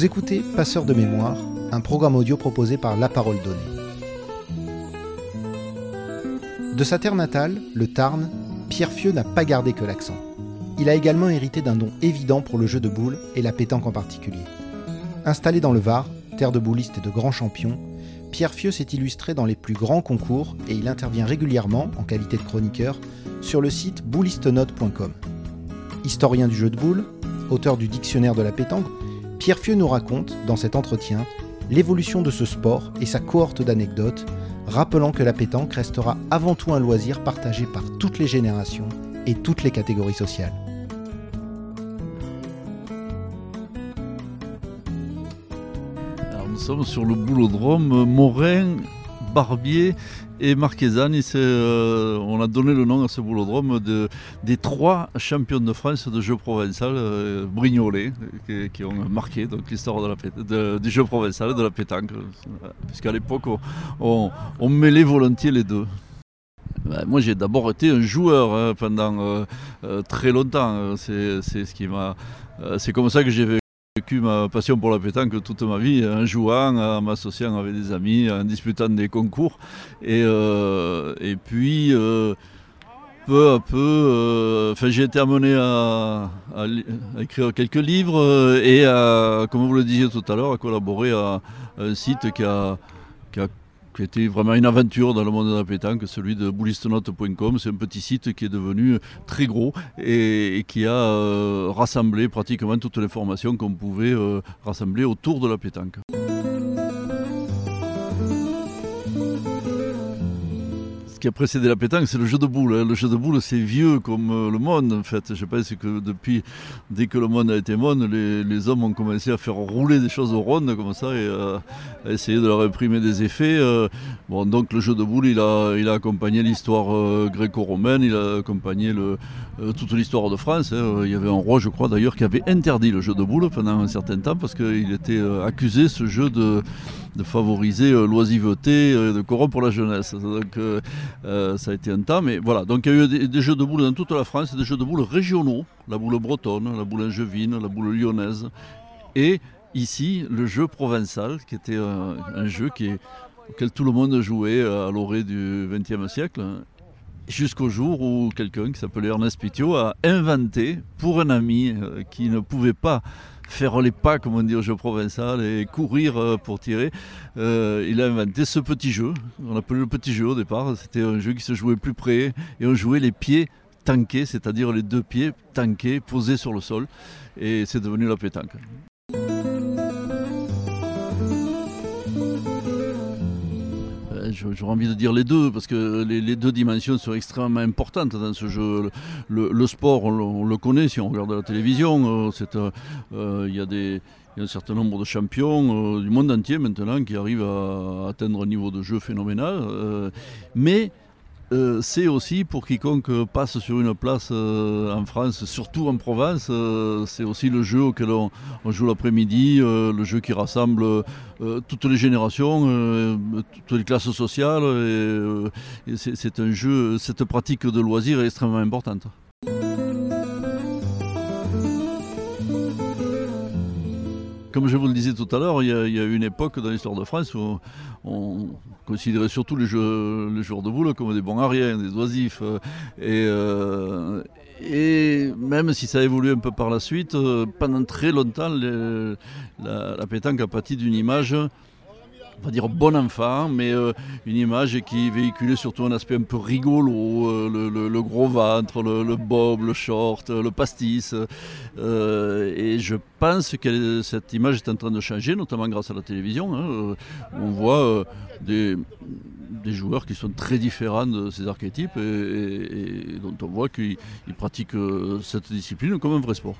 Vous écoutez Passeur de mémoire, un programme audio proposé par La Parole Donnée. De sa terre natale, le Tarn, Pierre Fieux n'a pas gardé que l'accent. Il a également hérité d'un don évident pour le jeu de boules et la pétanque en particulier. Installé dans le Var, terre de boulistes et de grands champions, Pierre Fieux s'est illustré dans les plus grands concours et il intervient régulièrement, en qualité de chroniqueur, sur le site boulistenote.com. Historien du jeu de boules, auteur du dictionnaire de la pétanque, Pierre Fieux nous raconte, dans cet entretien, l'évolution de ce sport et sa cohorte d'anecdotes, rappelant que la pétanque restera avant tout un loisir partagé par toutes les générations et toutes les catégories sociales. Nous sommes sur le boulodrome Morin, Barbier et Marquesani. Euh, on a donné le nom à ce boulodrome de, des trois champions de France de jeu provençal euh, Brignolet qui, ont marqué l'histoire du jeu provençal de la pétanque. Puisqu'à l'époque, on, on, mêlait volontiers les deux. Ben, moi, j'ai d'abord été un joueur hein, pendant euh, euh, très longtemps. C'est ce comme ça que j'ai vécu ma passion pour la pétanque toute ma vie, en jouant, en m'associant avec des amis, en disputant des concours. Et, euh, puis, euh, peu à peu, j'ai été amené à, écrire quelques livres et, à, comme vous le disiez tout à l'heure, à collaborer à, un site qui a, qui a qui vraiment une aventure dans le monde de la pétanque, celui de boulistenote.com. C'est un petit site qui est devenu très gros et, et qui a euh, rassemblé pratiquement toutes les formations qu'on pouvait euh, rassembler autour de la pétanque. Qui a précédé la pétanque, c'est le jeu de boules. Hein. Le jeu de boules, c'est vieux comme euh, le monde, en fait. Je pense que depuis, dès que le monde a été monde, les, hommes ont commencé à faire rouler des choses rondes comme ça et euh, à essayer de leur imprimer des effets. Euh. Bon, donc le jeu de boules, il a, il a accompagné l'histoire euh, gréco-romaine, il a accompagné toute l'histoire de France. Hein. Il y avait un roi, je crois d'ailleurs, qui avait interdit le jeu de boules pendant un certain temps parce qu'il était accusé, ce jeu, de, de favoriser l'oisiveté, de corrompre la jeunesse. Donc, euh, ça a été un temps, mais voilà. Donc il y a eu des, jeux de boules dans toute la France, des jeux de boules régionaux, la boule bretonne, la boule angevine, la boule lyonnaise, et ici le jeu provençal, qui était un, jeu qui est, auquel tout le monde jouait à l'orée du XXe siècle. Jusqu'au jour où quelqu'un qui s'appelait Ernest Pitiot a inventé pour un ami euh, qui ne pouvait pas faire les pas, comme on dit au jeu provençal, et courir euh, pour tirer. Euh, il a inventé ce petit jeu. On l'appelait le petit jeu au départ. C'était un jeu qui se jouait plus près et on jouait les pieds tankés, c'est-à-dire les deux pieds tankés, posés sur le sol. Et c'est devenu la pétanque. J'aurais envie de dire les deux, parce que les, deux dimensions sont extrêmement importantes dans ce jeu. Le, sport, on, le connaît si on regarde la télévision. Euh, il euh, y a des. Il y a un certain nombre de champions euh, du monde entier maintenant qui arrivent à, atteindre un niveau de jeu phénoménal. Euh, mais euh, c'est aussi pour quiconque passe sur une place euh, en France, surtout en Provence, euh, c'est aussi le jeu auquel on, joue l'après-midi, le jeu qui rassemble toutes les générations, toutes les classes sociales. Et c'est un jeu, cette pratique de loisir est extrêmement importante. Comme je vous le disais tout à l'heure, il, y a une époque dans l'histoire de France où on considérait surtout les, joueurs de boules comme des bons ariens, des oisifs. Et, euh, et même si ça a évolué un peu par la suite, pendant très longtemps, la, la pétanque a pâti d'une image on va dire bon enfant, mais euh, une image qui véhiculait surtout un aspect un peu rigolo, euh, le, gros ventre, le, bob, le short, le pastis. Euh, et je pense que cette image est en train de changer, notamment grâce à la télévision. Hein, on voit des, joueurs qui sont très différents de ces archétypes et dont on voit qu'ils pratiquent cette discipline comme un vrai sport.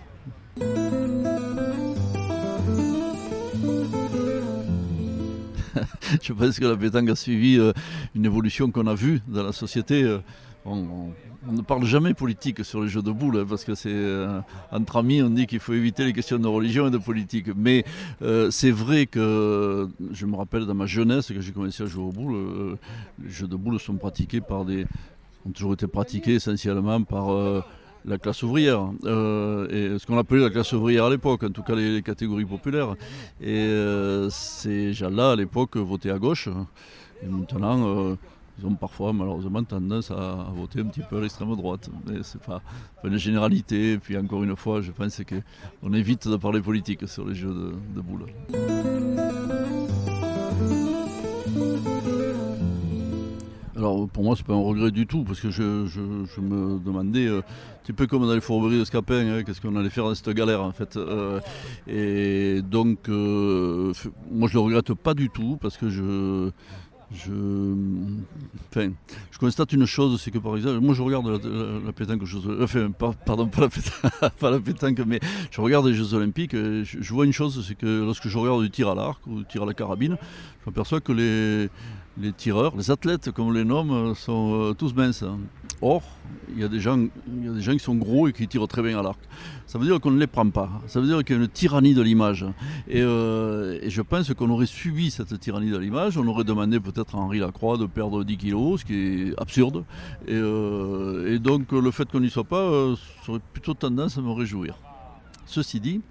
je pense que la pétanque a suivi euh, une évolution qu'on a vue dans la société. Euh, on, ne parle jamais politique sur les jeux de boules, hein, parce que c'est euh, entre amis, on dit qu'il faut éviter les questions de religion et de politique. Mais c'est vrai que je me rappelle dans ma jeunesse, que j'ai commencé à jouer aux boules, les jeux de boules sont pratiqués par des. ont toujours été pratiqués essentiellement par la classe ouvrière, et ce qu'on appelait la classe ouvrière à l'époque, en tout cas les, catégories populaires. Et ces gens-là, à l'époque, votaient à gauche. Et maintenant, ils ont parfois malheureusement tendance à, voter un petit peu à l'extrême droite. Mais c'est pas, une généralité. Et puis encore une fois, je pense qu'on évite de parler politique sur les jeux de, de boules. Alors pour moi c'est pas un regret du tout parce que je, me demandais euh, un petit peu comme dans les fourberies de Scapin, hein, qu'est-ce qu'on allait faire dans cette galère en fait. Euh, et donc euh, moi je le regrette pas du tout parce que je je, enfin, je constate une chose, c'est que par exemple, moi je regarde la, pétanque, enfin, pardon, pas la, pétanque, pas la pétanque, mais je regarde les Jeux Olympiques, je, je vois une chose, c'est que lorsque je regarde du tir à l'arc ou du tir à la carabine, je m'aperçois que les, les tireurs, les athlètes, comme on les nomme, sont euh, tous minces. Or, il y, a des gens, il y a des gens qui sont gros et qui tirent très bien à l'arc. Ça veut dire qu'on ne les prend pas. Ça veut dire qu'il y a une tyrannie de l'image. Et, euh, je pense qu'on aurait subi cette tyrannie de l'image. On aurait demandé peut-être à Henri Lacroix de perdre 10 kilos, ce qui est absurde. Et, euh, donc, le fait qu'on n'y soit pas, ça aurait plutôt tendance à me réjouir. Ceci dit,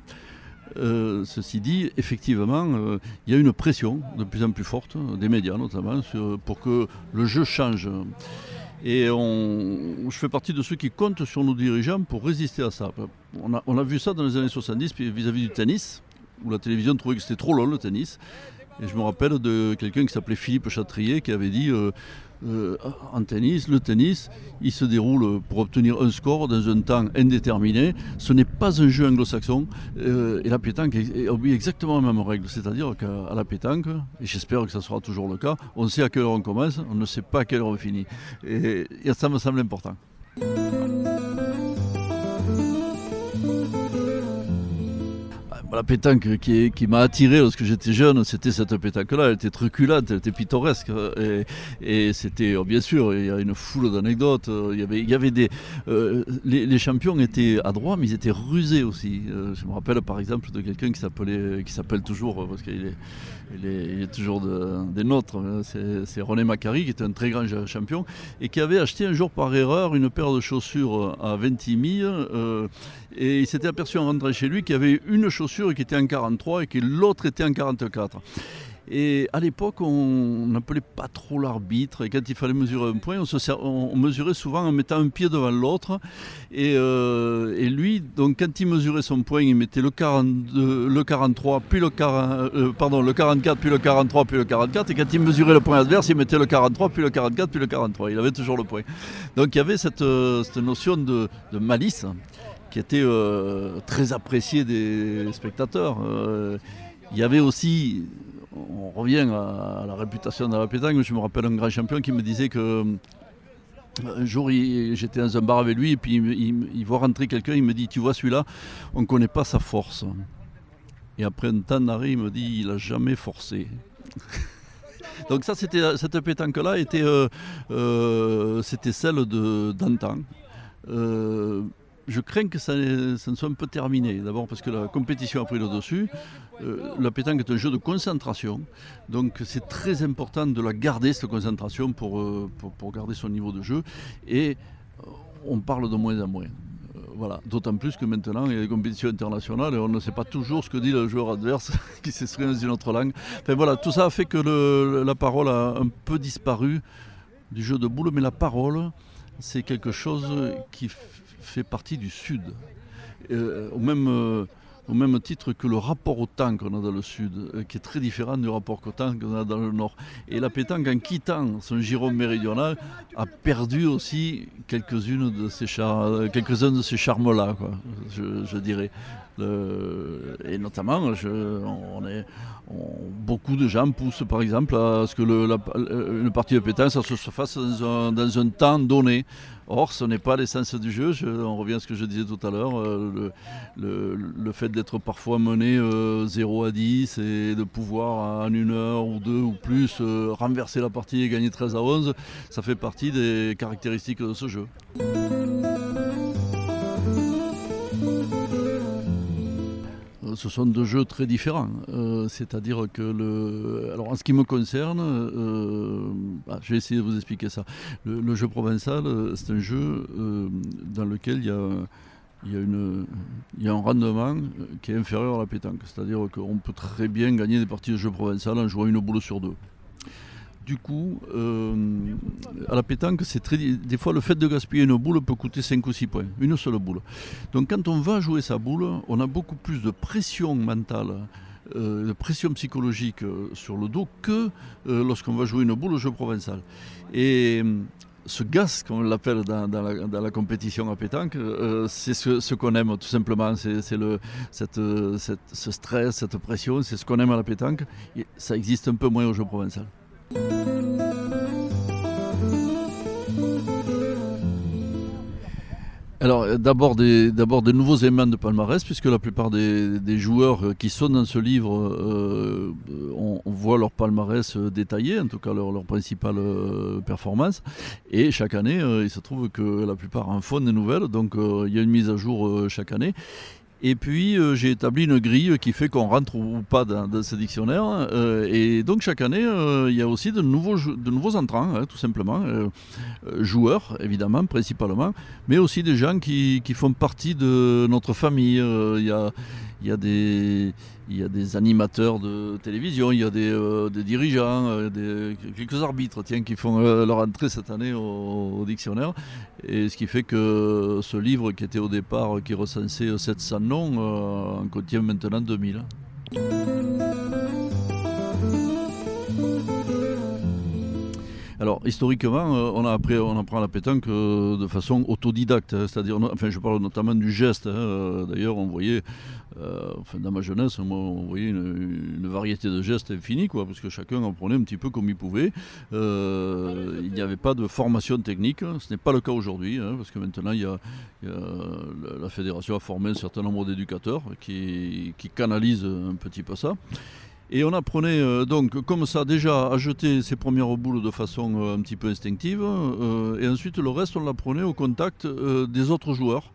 euh, ceci dit, effectivement, euh, il y a une pression de plus en plus forte, des médias notamment, pour que le jeu change. Et je fais partie de ceux qui comptent sur nos dirigeants pour résister à ça. On a, vu ça dans les années 70 vis-à-vis du tennis, où la télévision trouvait que c'était trop long le tennis. Et je me rappelle de quelqu'un qui s'appelait Philippe Chatrier qui avait dit euh, euh, en tennis, le tennis, il se déroule pour obtenir un score dans un temps indéterminé. Ce n'est pas un jeu anglo-saxon. Euh, et la pétanque obéit exactement la même règle. C'est-à-dire qu'à la pétanque, et j'espère que ça sera toujours le cas, on sait à quelle heure on commence, on ne sait pas à quelle heure on finit. et ça me semble important. La pétanque qui, m'a attiré lorsque j'étais jeune, c'était cette pétanque-là. Elle était truculente, elle était pittoresque. Et, c'était, oh, bien sûr, il y a une foule d'anecdotes. Avait, il y avait des. Euh, les, champions étaient adroits, mais ils étaient rusés aussi. Euh, je me rappelle par exemple de quelqu'un qui s'appelait, qui s'appelle toujours, parce qu'il est, il est, toujours des nôtres, hein. c'est René Macari, qui était un très grand champion, et qui avait acheté un jour par erreur une paire de chaussures à 20 000. Euh, et il s'était aperçu en rentrant chez lui qu'il y avait une chaussure qui était en 43 et que l'autre était en 44. Et à l'époque, on n'appelait pas trop l'arbitre. Et quand il fallait mesurer un point, on, mesurait souvent en mettant un pied devant l'autre. Euh, et, lui, donc, quand il mesurait son point, il mettait le, 42, le 43, puis le, euh, pardon, le 44, puis le 43, puis le 44. Et quand il mesurait le point adverse, il mettait le 43, puis le 44, puis le 43. Il avait toujours le point. Donc il y avait cette, euh, notion de, malice qui était très appréciée des spectateurs. il y avait aussi on revient à, la réputation de la pétanque. Je me rappelle un grand champion qui me disait que euh, un jour, j'étais dans un bar avec lui et puis il, voit rentrer quelqu'un, il me dit Tu vois, celui-là, on ne connaît pas sa force. Et après un temps d'arrêt, il me dit Il n'a jamais forcé. Donc, ça, c'était, cette pétanque-là était, euh, euh, c'était celle d'antan je crains que ça, ne soit un peu terminé. D'abord parce que la compétition a pris le dessus. Euh, la pétanque est un jeu de concentration. Donc c'est très important de la garder, cette concentration, pour, euh, pour, garder son niveau de jeu. Et euh, on parle de moins en moins. Voilà. D'autant plus que maintenant, il y a des compétitions internationales et on ne sait pas toujours ce que dit le joueur adverse qui s'exprime dans une autre langue. Voilà, tout ça a fait que la parole a un peu disparu du jeu de boule, mais la parole, c'est quelque chose qui fait partie du Sud. Euh, au, même, euh, au même titre que le rapport au temps qu'on a dans le Sud, euh, qui est très différent du rapport au temps qu'on a dans le Nord. Et la pétanque, en quittant son giron méridional, a perdu aussi quelques-unes de ces quelques-uns de ces charmes-là, je, dirais. Et notamment, on est, beaucoup de gens poussent par exemple à ce que la, une partie de pétanque se fasse dans un temps donné. Or, ce n'est pas l'essence du jeu. on revient à ce que je disais tout à l'heure. Euh, le, fait d'être parfois mené 0 euh, à 10 et de pouvoir en une heure ou deux ou plus euh, renverser la partie et gagner 13 à 11, ça fait partie des caractéristiques de ce jeu. Ce sont deux jeux très différents. C'est-à-dire que, le... alors en ce qui me concerne, bah, je vais essayer de vous expliquer ça. Le, jeu provençal, c'est un jeu dans lequel il y a y a un rendement qui est inférieur à la pétanque. C'est-à-dire qu'on peut très bien gagner des parties de jeu provençal en jouant une boule sur deux du coup, euh, à la pétanque, c'est très. Des fois, le fait de gaspiller une boule peut coûter 5 ou 6 points, une seule boule. Donc, quand on va jouer sa boule, on a beaucoup plus de pression mentale. Euh, de pression psychologique euh, sur le dos que lorsqu'on va jouer une boule au jeu provençal. Et ce gaz, comme on l'appelle dans, la, compétition à pétanque, c'est ce, qu'on aime tout simplement. C'est ce stress, cette pression, c'est ce qu'on aime à la pétanque. Ça existe un peu moins au jeu provençal. Alors euh, d'abord des, nouveaux éléments de palmarès, puisque la plupart des, joueurs euh, qui sont dans ce livre, euh, on, voit leur palmarès détaillé, en tout cas leur principale performance. Et chaque année, il se trouve que la plupart en font des nouvelles, donc il y a une mise à jour chaque année. Et puis euh, j'ai établi une grille qui fait qu'on rentre ou pas dans, ce dictionnaire. Euh, et donc chaque année, euh, il y a aussi de nouveaux, de nouveaux entrants, hein, tout simplement. joueurs, évidemment, principalement, mais aussi des gens qui, qui font partie de notre famille. Il y a, il y a des il y a des animateurs de télévision, il y a des, euh, dirigeants, euh, quelques arbitres tiens, qui font euh, leur entrée cette année au, dictionnaire. Et ce qui fait que ce livre qui était au départ, qui recensait 700 noms, en contient maintenant 2000. Alors historiquement, euh, on apprend la pétanque euh, de façon autodidacte, hein, c'est-à-dire, enfin, je parle notamment du geste. Hein, euh, d'ailleurs, on voyait, enfin, dans ma jeunesse, on voyait une, variété de gestes infinis, quoi, parce que chacun en prenait un petit peu comme il pouvait. il n'y avait pas de formation technique, hein, ce n'est pas le cas aujourd'hui, parce que maintenant, il y, a, la fédération a formé un certain nombre d'éducateurs qui canalisent un petit peu ça. Et on apprenait euh, donc comme ça déjà à jeter ses premières boules de façon euh, un petit peu instinctive. Euh, et ensuite le reste on l'apprenait au contact des autres joueurs.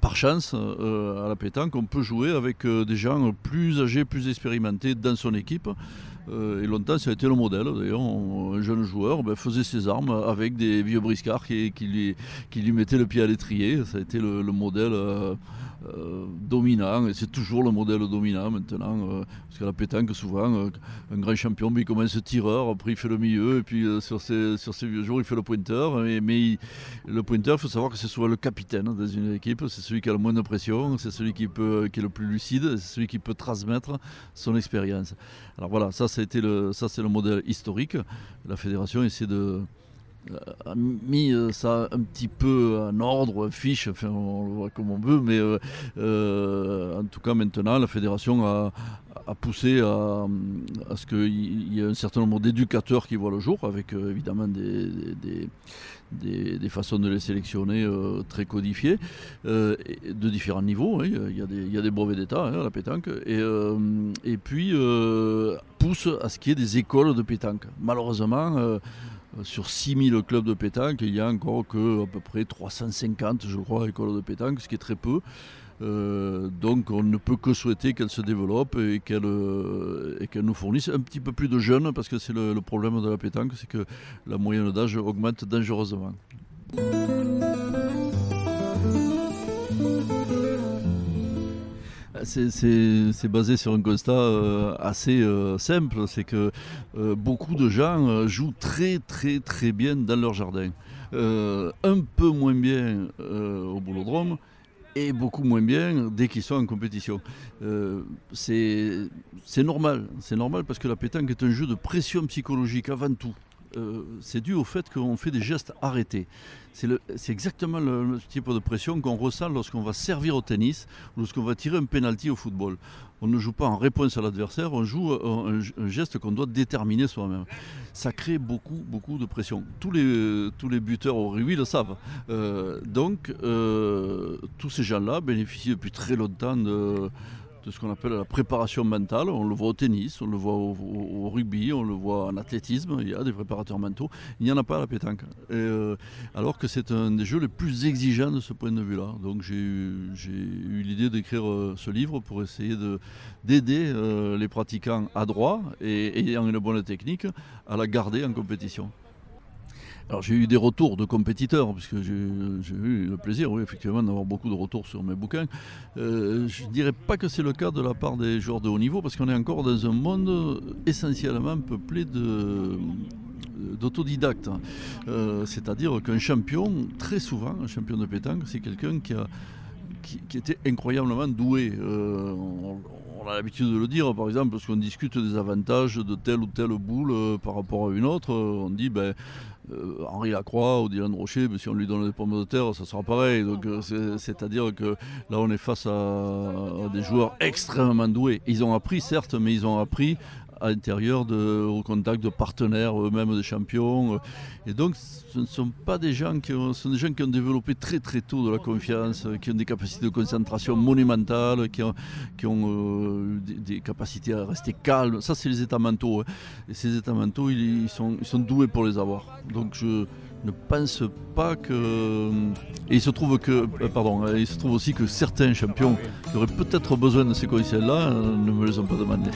par chance, à la pétanque, on peut jouer avec des gens plus âgés, plus expérimentés dans son équipe. Et longtemps, ça a été le modèle. D'ailleurs, un jeune joueur ben, faisait ses armes avec des vieux briscards qui, lui, mettaient le pied à l'étrier. Ça a été le, le modèle euh, dominant, et c'est toujours le modèle dominant maintenant, euh, parce que la pétanque, souvent, euh, un grand champion, il commence tireur, après il fait le milieu, et puis sur, ses, vieux jours, il fait le pointeur. mais le pointeur, il faut savoir que c'est souvent le capitaine dans une équipe, c'est celui qui a le moins de pression, c'est celui qui, qui est le plus lucide, c'est celui qui peut transmettre son expérience. Alors voilà, ça, ça, le, ça c'est le modèle historique. La fédération essaie de a mis euh, ça un petit peu en ordre, fiche, on le voit comme on veut, mais euh, euh, en tout cas maintenant la fédération a, poussé à, ce qu'il y ait un certain nombre d'éducateurs qui voient le jour, avec évidemment des, des, façons de les sélectionner très codifiées, de différents niveaux. Hein. Il, y a des, brevets d'État hein, à la pétanque, et, et puis pousse à ce qu'il y ait des écoles de pétanque. Malheureusement, euh, sur 6000 clubs de pétanque, il y a encore que à peu près 350, je crois, écoles de pétanque, ce qui est très peu. Euh, donc on ne peut que souhaiter qu'elle se développe et qu'elle euh, nous fournisse un petit peu plus de jeunes, parce que c'est le, problème de la pétanque, c'est que la moyenne d'âge augmente dangereusement. c'est basé sur un constat euh, assez euh, simple, c'est que euh, beaucoup de gens jouent très très très bien dans leur jardin. un peu moins bien au boulodrome et beaucoup moins bien dès qu'ils sont en compétition. c'est normal, c'est normal parce que la pétanque est un jeu de pression psychologique avant tout. Euh, c'est dû au fait qu'on fait des gestes arrêtés. C'est exactement le, type de pression qu'on ressent lorsqu'on va servir au tennis ou lorsqu'on va tirer un penalty au football. On ne joue pas en réponse à l'adversaire, on joue un, geste qu'on doit déterminer soi-même. Ça crée beaucoup, beaucoup de pression. Tous les, buteurs au rugby le savent. Euh, donc, euh, tous ces gens-là bénéficient depuis très longtemps de de ce qu'on appelle la préparation mentale. On le voit au tennis, on le voit au, rugby, on le voit en athlétisme, il y a des préparateurs mentaux. Il n'y en a pas à la pétanque. Euh, alors que c'est un des jeux les plus exigeants de ce point de vue-là. Donc j'ai eu, eu l'idée d'écrire euh, ce livre pour essayer d'aider euh, les pratiquants à droit et ayant une bonne technique à la garder en compétition. Alors j'ai eu des retours de compétiteurs, puisque j'ai eu le plaisir, oui, effectivement, d'avoir beaucoup de retours sur mes bouquins. Euh, je ne dirais pas que c'est le cas de la part des joueurs de haut niveau, parce qu'on est encore dans un monde essentiellement peuplé de d'autodidactes. Euh, c'est-à-dire qu'un champion, très souvent, un champion de pétanque, c'est quelqu'un qui qui, était incroyablement doué. Euh, on, a l'habitude de le dire, par exemple, parce qu'on discute des avantages de telle ou telle boule par rapport à une autre. On dit, ben, euh, Henri Lacroix ou Dylan Rocher, mais si on lui donne des pommes de terre, ça sera pareil. Donc, euh, c'est-à-dire que là, on est face à, des joueurs extrêmement doués. Ils ont appris, certes, mais ils ont appris à l'intérieur au contact de partenaires eux-mêmes des champions. Et donc ce ne sont pas des gens qui ont, sont des gens qui ont développé très très tôt de la confiance, qui ont des capacités de concentration monumentales, qui ont, qui ont euh, des, capacités à rester calmes. Ça c'est les états mentaux. Hein. Et ces états mentaux, ils, sont, doués pour les avoir. Donc je ne pense pas que. Et il se trouve que, euh, pardon, euh, il se trouve aussi que certains champions qui auraient peut-être besoin de ces conditions-là ne me les ont pas demandés.